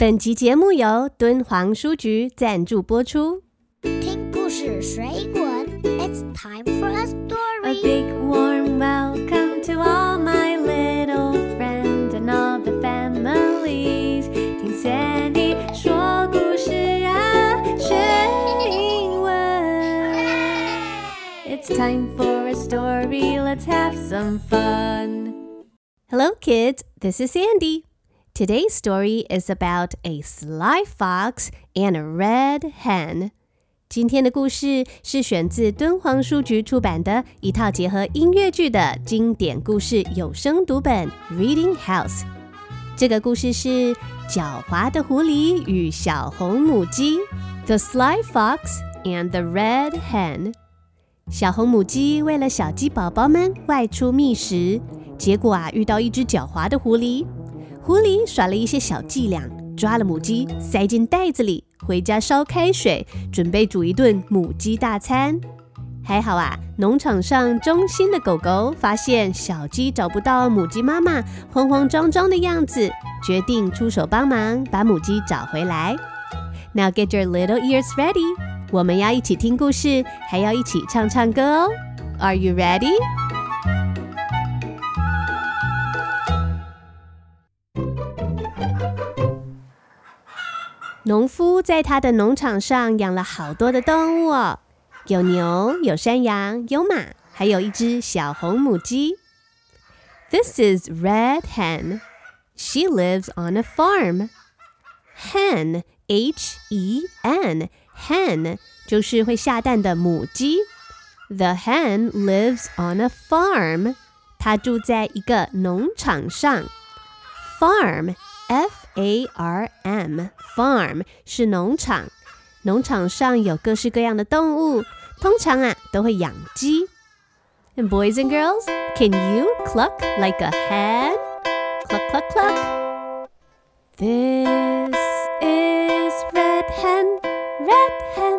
本集节目由敦煌书局赞助播出。听故事水滚，It's time for a A story. big warm welcome to all my little friends and all the families。听 Sandy 说故事啊，学英文。It's time for a story. Let's have some fun. Hello, kids. This is Sandy. Today's story is about a sly fox and a red hen. 今天的故事是选自敦煌书局出版的一套结合音乐剧的经典故事有声读本《Reading House》。这个故事是狡猾的狐狸与小红母鸡 （The Sly Fox and the Red Hen）。小红母鸡为了小鸡宝宝们外出觅食，结果啊遇到一只狡猾的狐狸。 狐狸耍了一些小伎俩，抓了母鸡塞进袋子里，回家烧开水，准备煮一顿母鸡大餐。还好啊，农场上忠心的狗狗发现小鸡找不到母鸡妈妈，慌慌张张的样子，决定出手帮忙把母鸡找回来。Now get your little ears ready，我们要一起听故事，还要一起唱唱歌哦。Are you ready？农夫在他的农场上养了好多的动物哦，有牛，有山羊，有马，还有一只小红母鸡。This is Red Hen. She lives on a farm. Hen, H E N, hen 就是会下蛋的母鸡。The hen lives on a farm. 它住在一个农场上。Farm, F A R M, farm 是农场。农场上有各式各样的动物，通常啊都会养鸡。And boys and girls, can you cluck like a hen? Cluck, cluck, cluck. This is Red Hen, Red Hen.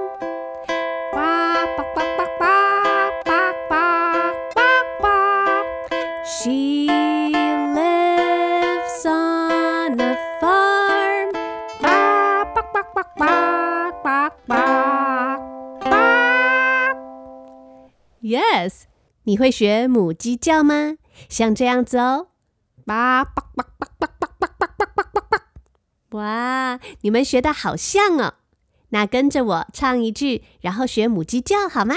Quack, quack, quack, quack, quack, quack, quack, quack. She 你会学母鸡叫吗？像这样子哦。叭叭叭叭叭叭叭叭叭叭叭叭。哇，你们学的好像哦。那跟着我唱一句，然后学母鸡叫好吗？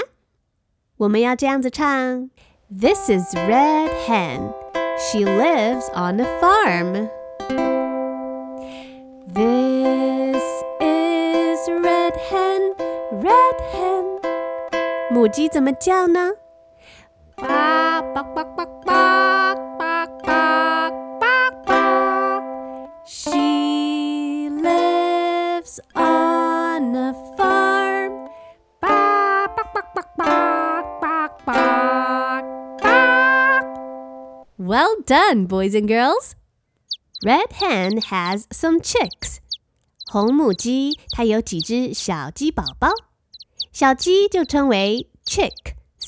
我们要这样子唱：This is Red Hen. She lives on a farm. This is Red Hen. Red Hen. 母鸡怎么叫呢？叭叭叭叭叭叭叭叭叭。She lives on a farm. 叭叭叭叭叭叭叭叭。Well done, boys and girls. Red hen has some chicks. 红母鸡它有几只小鸡宝宝，小鸡就称为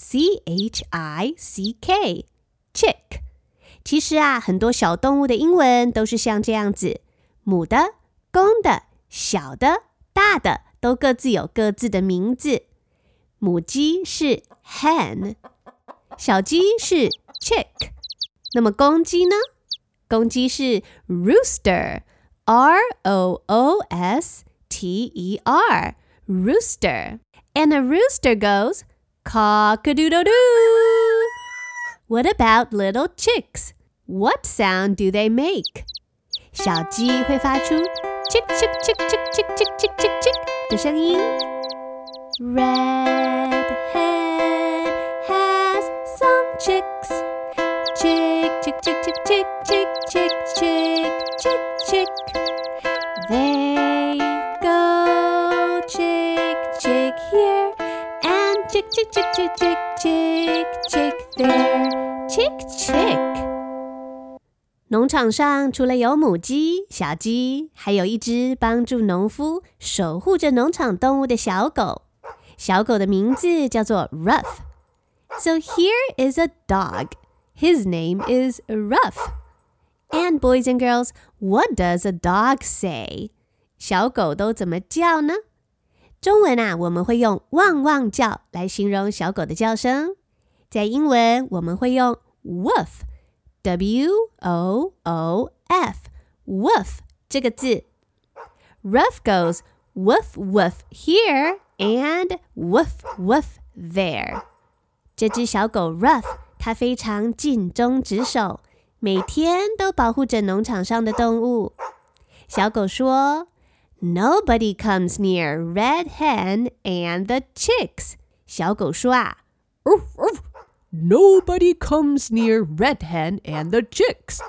chick，c h i c k，chick。其实啊，很多小动物的英文都是像这样子，母的、公的、小的、大的都各自有各自的名字。母鸡是 hen，小鸡是 chick。那么公鸡呢？公鸡是 rooster，r o o s t e r，rooster。And a rooster goes cock a doodle doo. What about little chicks? What sound do they make? 小鸡会发出 chick chick chick chick chick chick chick chick chick 的声音。Red hen has some chicks. Chick chick chick chick chick chick chick chick chick chick. chick chick chick chick chick chick chick there. Chick chick. 农场上除了有母鸡、小鸡，还有一只帮助农夫守护着农场动物的小狗。小狗的名字叫做 Ruff。So here is a dog. His name is Ruff. And boys and girls, what does a dog say? 小狗都怎么叫呢？ 中文啊，我们会用汪汪叫来形容小狗的叫声。在英文，我们会用 woof，w o o f，woof 这个字。Ruff goes woof woof here and woof woof there。这只小狗 Ruff，它非常尽忠职守，每天都保护着农场上的动物。小狗说。Nobody comes near Red Hen and the chicks。小狗说啊，Nobody comes near Red Hen and the chicks。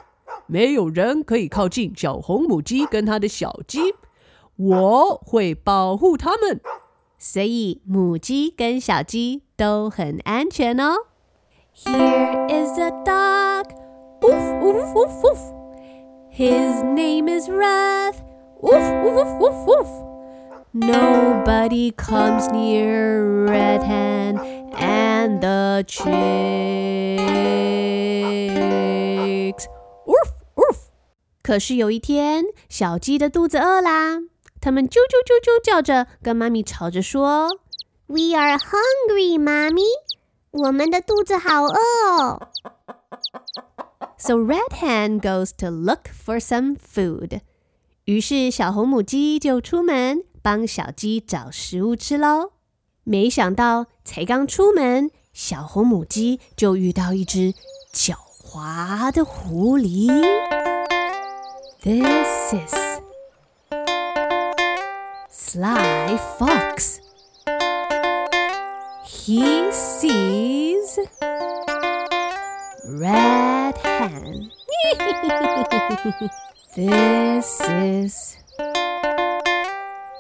没有人可以靠近小红母鸡跟它的小鸡，我会保护它们。所以母鸡跟小鸡都很安全哦。Here is a dog. Woof, woof, woof, woof. His name is Ruff. Woof, woof, woof, woof. Nobody comes near Red Hen and the chicks. Woof, woof. 可是有一天，小鸡的肚子饿啦，它们啾啾啾啾叫着，跟妈咪吵着说：“We are hungry, 妈咪，我们的肚子好饿哦。” So Red Hen goes to look for some food. 于是，小红母鸡就出门帮小鸡找食物吃喽。没想到，才刚出门，小红母鸡就遇到一只狡猾的狐狸。This is Sly Fox. He sees Red Hen. This is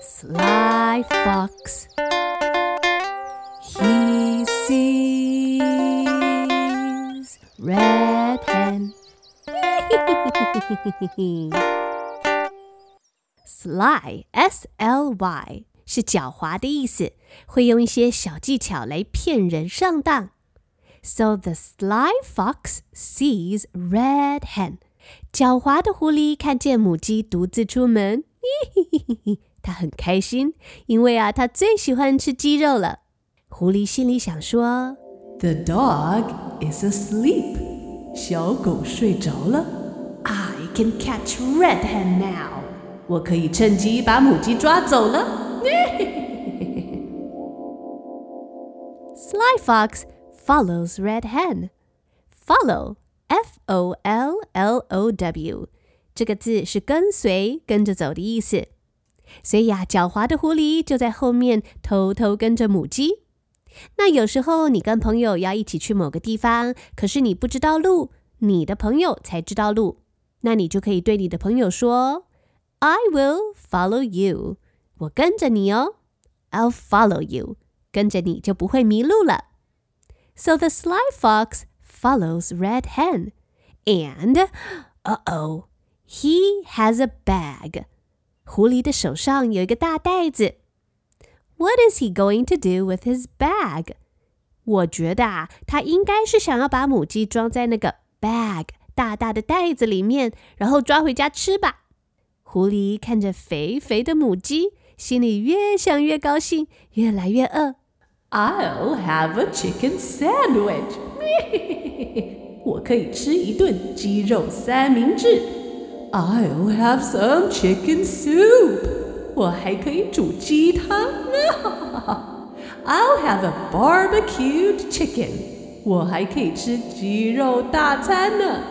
Sly Fox. He sees Red Hen. Sly, S-L-Y 是狡猾的意思，会用一些小技巧来骗人上当。So the sly fox sees Red Hen. 狡猾的狐狸看见母鸡独自出门，嘿嘿嘿嘿，它很开心，因为啊，它最喜欢吃鸡肉了。狐狸心里想说：“The dog is asleep。”小狗睡着了。I can catch red hen now。我可以趁机把母鸡抓走了。Sly fox follows red hen. Follow F O L L O W 这个字是跟随、跟着走的意思，所以呀，狡猾的狐狸就在后面偷偷跟着母鸡。那有时候你跟朋友要一起去某个地方，可是你不知道路，你的朋友才知道路，那你就可以对你的朋友说：“I will follow you。”我跟着你哦，I'll follow you。跟着你就不会迷路了。So the sly fox follows Red Hen. And, uh oh, he has a bag. 狐狸的手上有一个大袋子。What is he going to do with his bag? 我觉得啊，他应该是想要把母鸡装在那个 bag 大大的袋子里面，然后抓回家吃吧。狐狸看着肥肥的母鸡，心里越想越高兴，越来越饿。 I'll have a chicken sandwich. 我可以吃一顿鸡肉三明治。I'll have some chicken soup. 我还可以煮鸡汤。I'll have a barbecued chicken. 我还可以吃鸡肉大餐呢。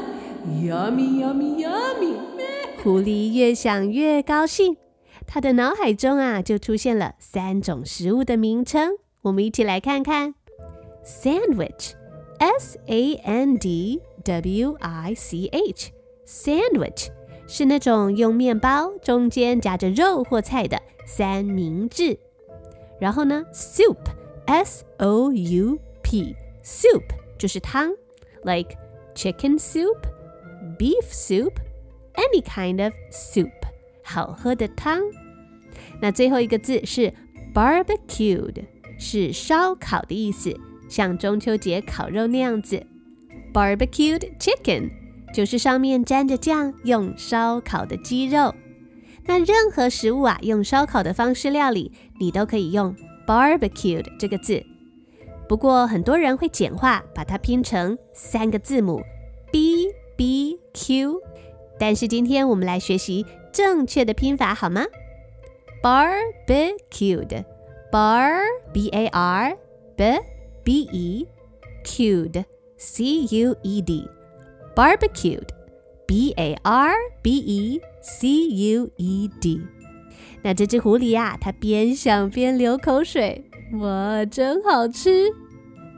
Yummy, yummy, yummy. 狐狸越想越高兴，他的脑海中啊就出现了三种食物的名称。 我们一起来看看，sandwich，s a n d w i c h，sandwich 是那种用面包中间夹着肉或菜的三明治。然后呢，soup，s o u p，soup 就是汤，like chicken soup，beef soup，any kind of soup，好喝的汤。那最后一个字是 barbecued。 是烧烤的意思，像中秋节烤肉那样子。Barbecued chicken 就是上面沾着酱，用烧烤的鸡肉。那任何食物啊，用烧烤的方式料理，你都可以用 barbecued 这个字。不过很多人会简化，把它拼成三个字母 b b q。但是今天我们来学习正确的拼法，好吗？Barbecued bar b a r b b e q u e d c u e d，barbecued。B A R B E C U E D。那这只狐狸呀、它边想边流口水，哇，真好吃！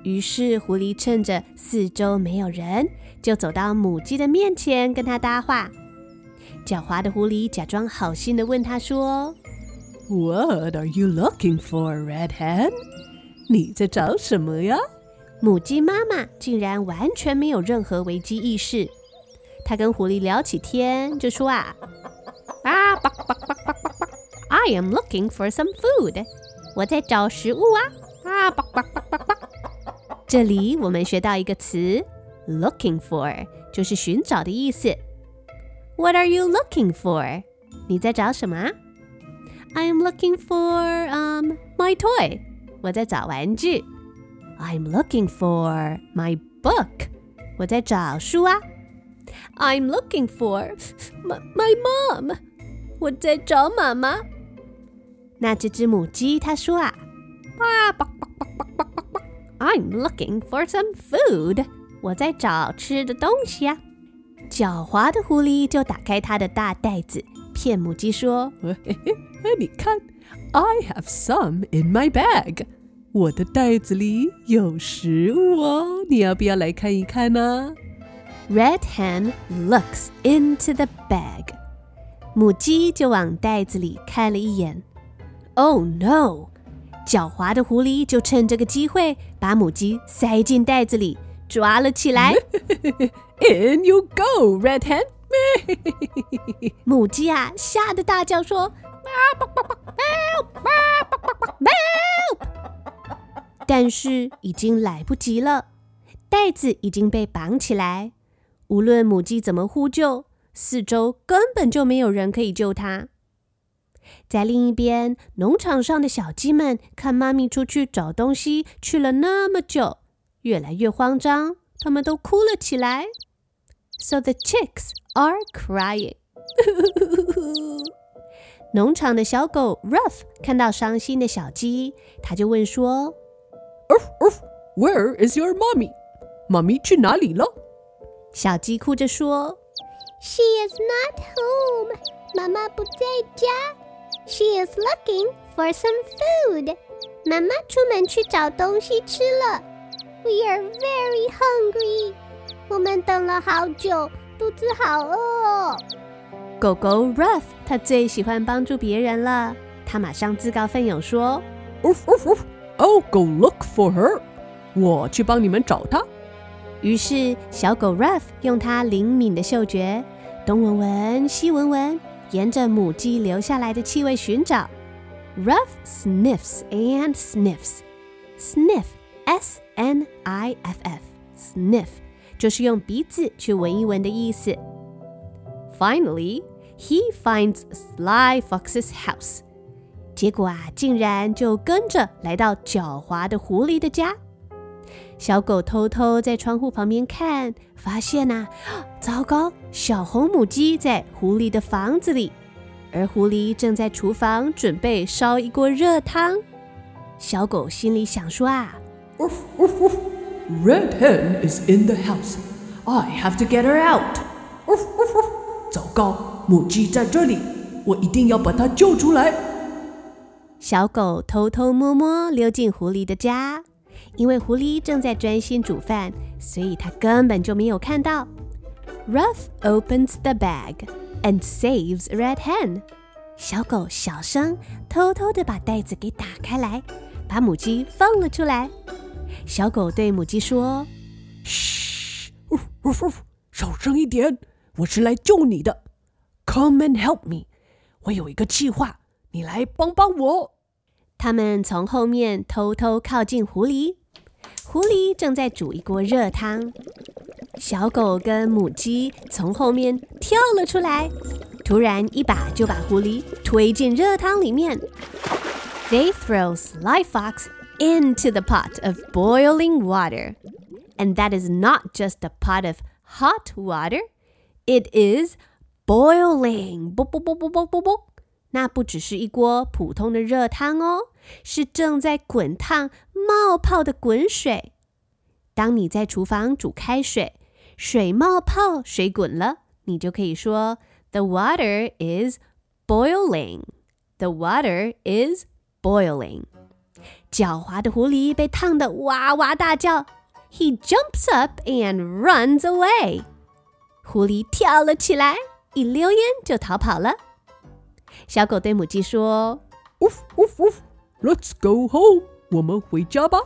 于是狐狸趁着四周没有人，就走到母鸡的面前，跟它搭话。狡猾的狐狸假装好心的问它说 What are you looking for, Red Hen？你在找什么呀？：“母鸡妈妈竟然完全没有任何危机意识。”她跟狐狸聊起天，就说啊啊，叭叭叭叭叭叭，I am looking for some food。我在找食物啊啊，叭叭叭叭叭。这里我们学到一个词，looking for，就是寻找的意思。What are you looking for？你在找什么 啊？I am looking for um my toy。我在找玩具。I'm looking for my book。我在找书啊。I'm looking for my my mom。我在找妈妈。那这只母鸡它说啊，啊叭叭叭叭叭叭叭，I'm looking for some food。我在找吃的东西啊。狡猾的狐狸就打开它的大袋子， 骗母鸡说嘿嘿嘿，你看，I have some in my bag。我的袋子里有食物哦，你要不要来看一看呢？ ：“Red hen looks into the bag。”母鸡就往袋子里看了一眼。Oh no！狡猾的狐狸就趁这个机会把母鸡塞进袋子里，抓了起来。 In you go, Red Hen！ 母鸡啊，吓得大叫说：“Help！但是已经来不及了，袋子已经被绑起来。无论母鸡怎么呼救，四周根本就没有人可以救它。在另一边，农场上的小鸡们看妈咪出去找东西去了那么久，越来越慌张，它们都哭了起来。So the chicks are crying. 农场的小狗 Ruff 看到伤心的小鸡，他就问说 Where is your mommy？妈咪去哪里了？：“小鸡哭着说， She is not home. 妈妈不在家。She is looking for some food. 妈妈出门去找东西吃了。We are very hungry. 我们等了好久， 肚子好饿哦。狗狗 Ruff 它最喜欢帮助别人了。它马上自告奋勇说 Oof, oof, oof. I'll go look for her。我去帮你们找她。：“于是小狗 Ruff 用它灵敏的嗅觉，东闻闻，西闻闻，沿着母鸡留下来的气味寻找。Ruff sniffs and sniffs. Sniff, S N I F F, sniff 就是用鼻子去闻一闻的意思。Finally, he finds Sly Fox's house. 结果啊，竟然就跟着来到狡猾的狐狸的家。小狗偷偷在窗户旁边看，发现呐、糟糕，小红母鸡在狐狸的房子里，而狐狸正在厨房准备烧一锅热汤。小狗心里想说啊，Oof, oof, oof. Red Hen Is In The House，I Have To Get Her Out。糟糕，母鸡在这里，我一定要把它救出来。小狗偷偷摸摸溜进狐狸的家，因为狐狸正在专心煮饭，所以它根本就没有看到。Ruff opens the bag and saves Red Hen。小狗小声偷偷地把袋子给打开来，把母鸡放了出来。小狗对母鸡说嘘，呜呜呜，小声一点，我是来救你的。Come and help me，我有一个计划，你来帮帮我。：“他们从后面偷偷靠近狐狸，狐狸正在煮一锅热汤。小狗跟母鸡从后面跳了出来，突然一把就把狐狸推进热汤里面。They throw Sly Fox into the pot of boiling water. And that is not just a pot of hot water, it is boiling. 啵啵啵啵啵啵啵。那不只是一锅普通的热汤哦，是正在滚烫、冒泡的滚水。当你在厨房煮开水，水冒泡，水滚了，你就可以说 The water is boiling. The water is boiling. 狡猾的狐狸被烫得哇哇大叫，He jumps up and runs away. 狐狸跳了起来，一溜烟就逃跑了。小狗对母鸡说，Woof woof woof，Let's go home，我们回家吧。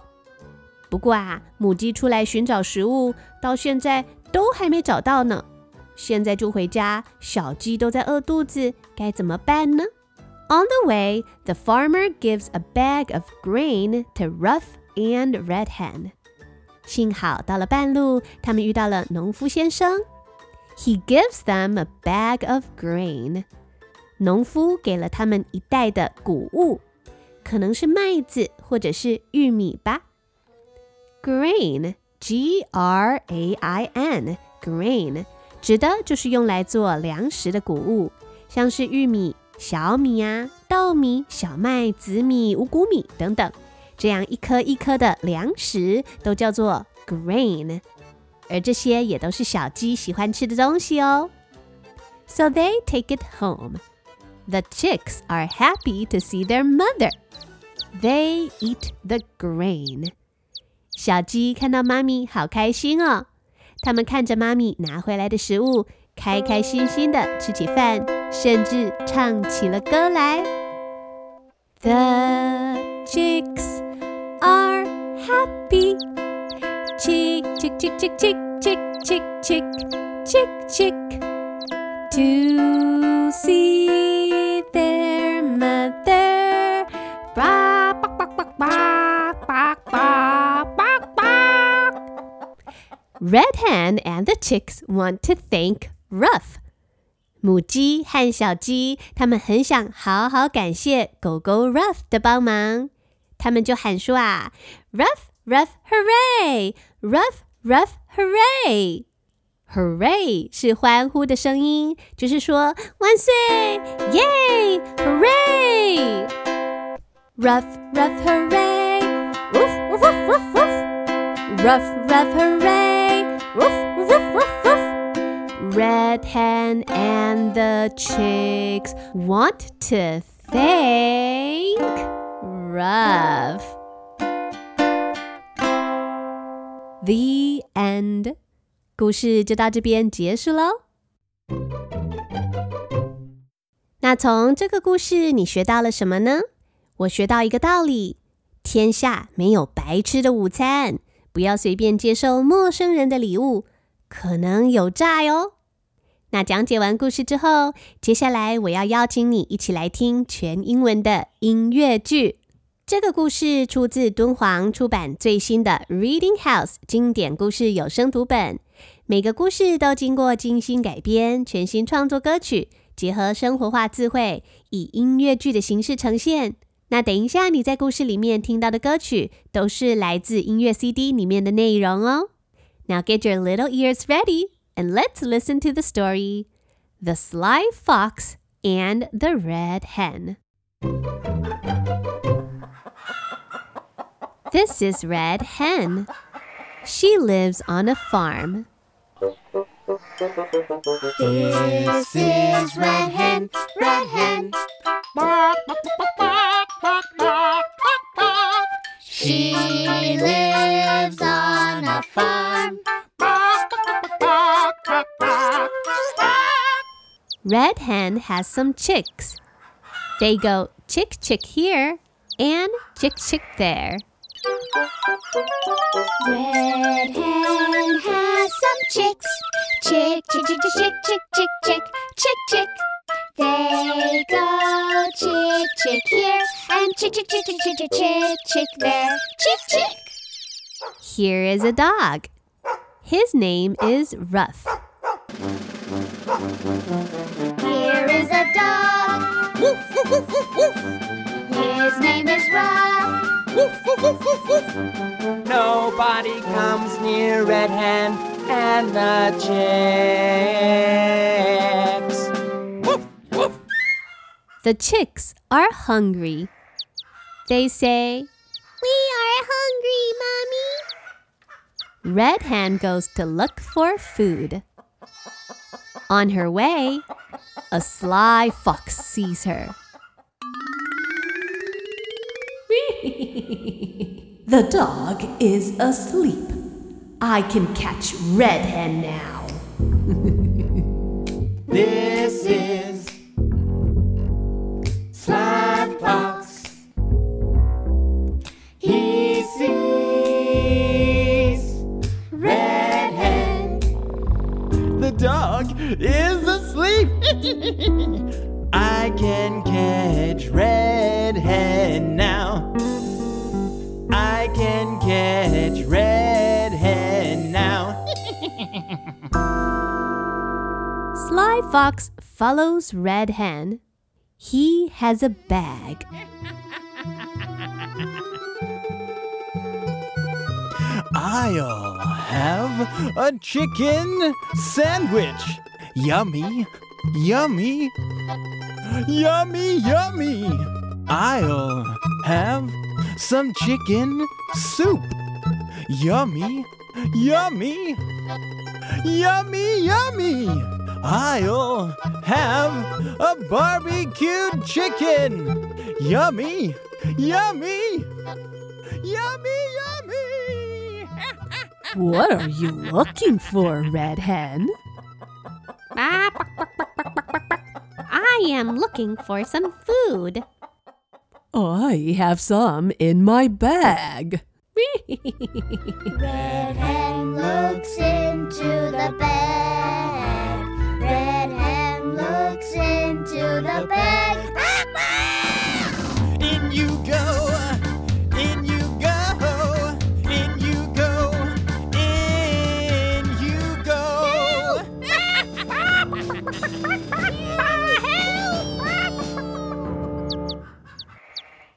不过啊，母鸡出来寻找食物，到现在都还没找到呢。现在就回家，小鸡都在饿肚子，该怎么办呢 ？On the way, the farmer gives a bag of grain to Ruff and Red Hen. 幸好到了半路，他们遇到了农夫先生。He gives them a bag of grain. 农夫给了他们一袋的谷物，可能是麦子或者是玉米吧。Grain, G-R-A-I-N, grain，指的就是用来做粮食的谷物，像是玉米。 小米啊，稻米、小麦、紫米、五谷米等等，这样一颗一颗的粮食都叫做 grain，而这些也都是小鸡喜欢吃的东西哦。So they take it home. The chicks are happy to see their mother. They eat the grain. 小鸡看到妈咪好开心哦，他们看着妈咪拿回来的食物。开开心心的吃起饭，甚至唱起了歌来。The chicks are happy. Chick, chick, chick, chick, chick, chick, chick, chick, chick, chick. To see their mother. Bark, bark, bark, bark, bark, bark, bark, bark. Red Hen and the chicks want to thank Ruff， 母鸡和小鸡，他们很想好好感谢狗狗 Ruff 的帮忙，他们就喊说啊，Ruff Ruff Hooray，Ruff Ruff Hooray，Hooray 是欢呼的声音，就是说万岁，耶，Hooray，Ruff Ruff Hooray，Ruff Ruff Ruff Ruff，Ruff Ruff Hooray，Ruff Ruff Ruff Ruff。Red Hen and the chicks want to thank Ruff. The end. 故事就到这边结束喽。那从这个故事你学到了什么呢？我学到一个道理：天下没有白吃的午餐，不要随便接受陌生人的礼物，可能有诈哟。那讲解完故事之后，接下来我要邀请你一起来听全英文的音乐剧。这个故事出自敦煌出版最新的《Reading House》经典故事有声读本。每个故事都经过精心改编，全新创作歌曲，结合生活化智慧，以音乐剧的形式呈现。那等一下你在故事里面听到的歌曲，都是来自音乐 CD 里面的内容哦。Now get your little ears ready. And let's listen to the story The Sly Fox and the Red Hen. This is Red Hen. She lives on a farm. This is Red Hen, Red Hen. She lives on a farm. Red Hen has some chicks. They go chick chick here and chick chick there. Red Hen has some chicks. Chick, chick, chick, chick, chick, chick, chick, chick, chick. They go chick, chick here and chick, chick, chick, chick, chick, chick, chick, chick there. Chick, chick. Here is a dog. His name is Ruff. Here is a dog. Woof woof woof woof. His name is Ruff. Nobody comes near Red Hen and the chicks. Woof, woof. The chicks are hungry. They say, We are hungry, Mommy. Red Hen goes to look for food. On her way, a sly fox sees her. The dog is asleep. I can catch Red Hen now. This is Sly Fox. Is asleep. I can catch Red Hen now. I can catch Red Hen now. Sly Fox follows Red Hen. He has a bag. I'll have a chicken sandwich. Yummy, yummy, yummy, yummy. I'll have some chicken soup. Yummy, yummy, yummy, yummy. I'll have a barbecued chicken. Yummy, yummy, yummy, yummy. What are you looking for, Red Hen? Ah, buck, buck, buck, buck, buck, buck, buck. I am looking for some food. I have some in my bag. Red hen looks into the bag. Red hen looks into the bag. In you go,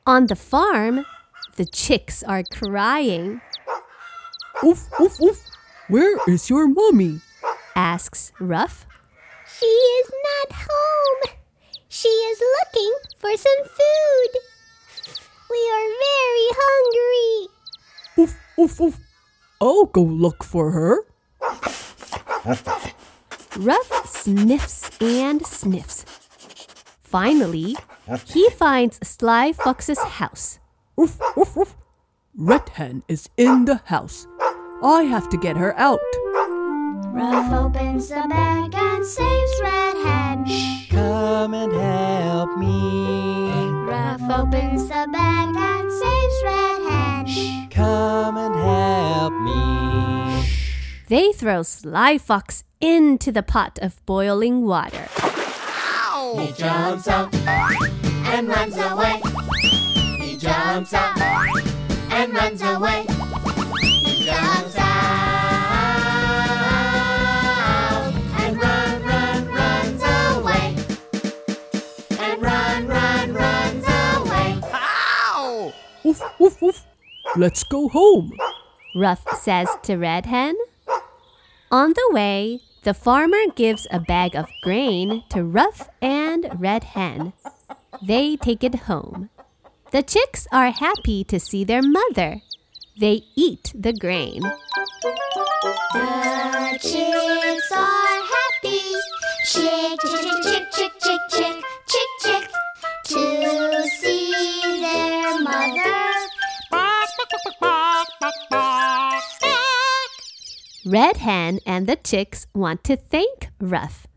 On the farm, the chicks are crying, Oof, oof, oof. Where is your mommy? asks Ruff. She is not home. She is looking for some food. We are very hungry. Oof, oof, oof. I'll go look for her. Ruff sniffs and sniffs. Finally, he finds Sly Fox's house. Oof, oof, oof. Red Hen is in the house. I have to get her out. Ruff opens the bag and saves Red Hen. Come and help me. Ruff opens the bag and saves Red Hen. Come and help me. They throw Sly Fox into the pot of boiling water. He jumps out and runs away. He jumps out and runs away. He jumps out and run, run, runs away. And run, run, runs away. Ow! Oof, oof, oof. Let's go home. Ruff says to Red Hen. On the way, the farmer gives a bag of grain to Ruff and Red Hen. They take it home. The chicks are happy to see their mother. They eat the grain. The chicks are happy. Chick, chick, Red Hen and the chicks want to thank Ruff.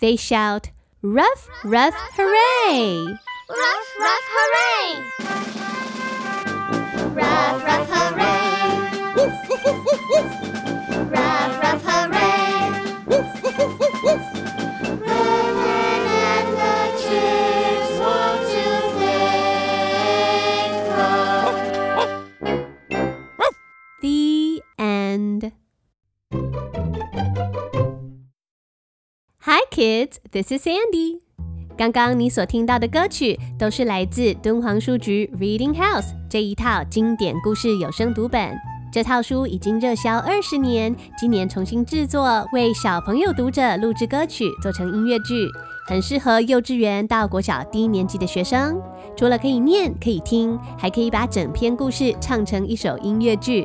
They shout, Ruff, Ruff, hooray! Ruff, ruff, hooray! Ruff, ruff, hooray! Hi, kids, this is Sandy. 刚刚你所听到的歌曲都是来自敦煌书局 Reading House 这一套经典故事有声读本。这套书已经热销二十年，今年重新制作，为小朋友读者录制歌曲，做成音乐剧，很适合幼稚园到国小低年级的学生。除了可以念、可以听，还可以把整篇故事唱成一首音乐剧。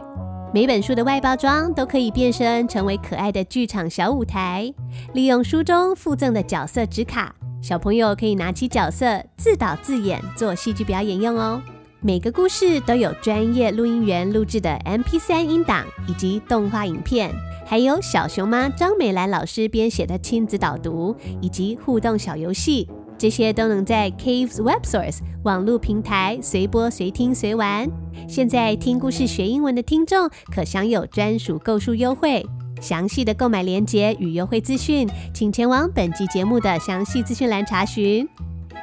每本书的外包装都可以变身成为可爱的剧场小舞台，利用书中附赠的角色纸卡，小朋友可以拿起角色自导自演做戏剧表演用哦。每个故事都有专业录音员录制的 MP3 音档以及动画影片，还有小熊妈张美兰老师编写的亲子导读以及互动小游戏。这些都能在 Caves Web Source 网络平台随播随听随玩。现在听故事学英文的听众可享有专属购书优惠。详细的购买链接与优惠资讯，请前往本集节目的详细资讯栏查询。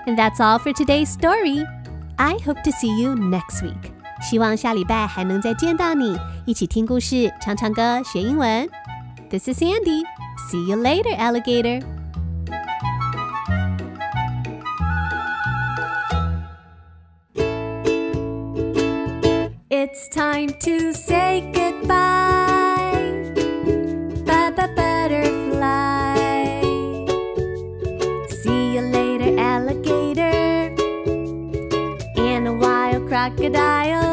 And that's all for today's story. I hope to see you next week. 希望下礼拜还能再见到你，一起听故事、唱唱歌、学英文。This is Sandy. See you later, alligator. It's time to say goodbye. Bye bye, butterfly. See you later, alligator. And a wild crocodile.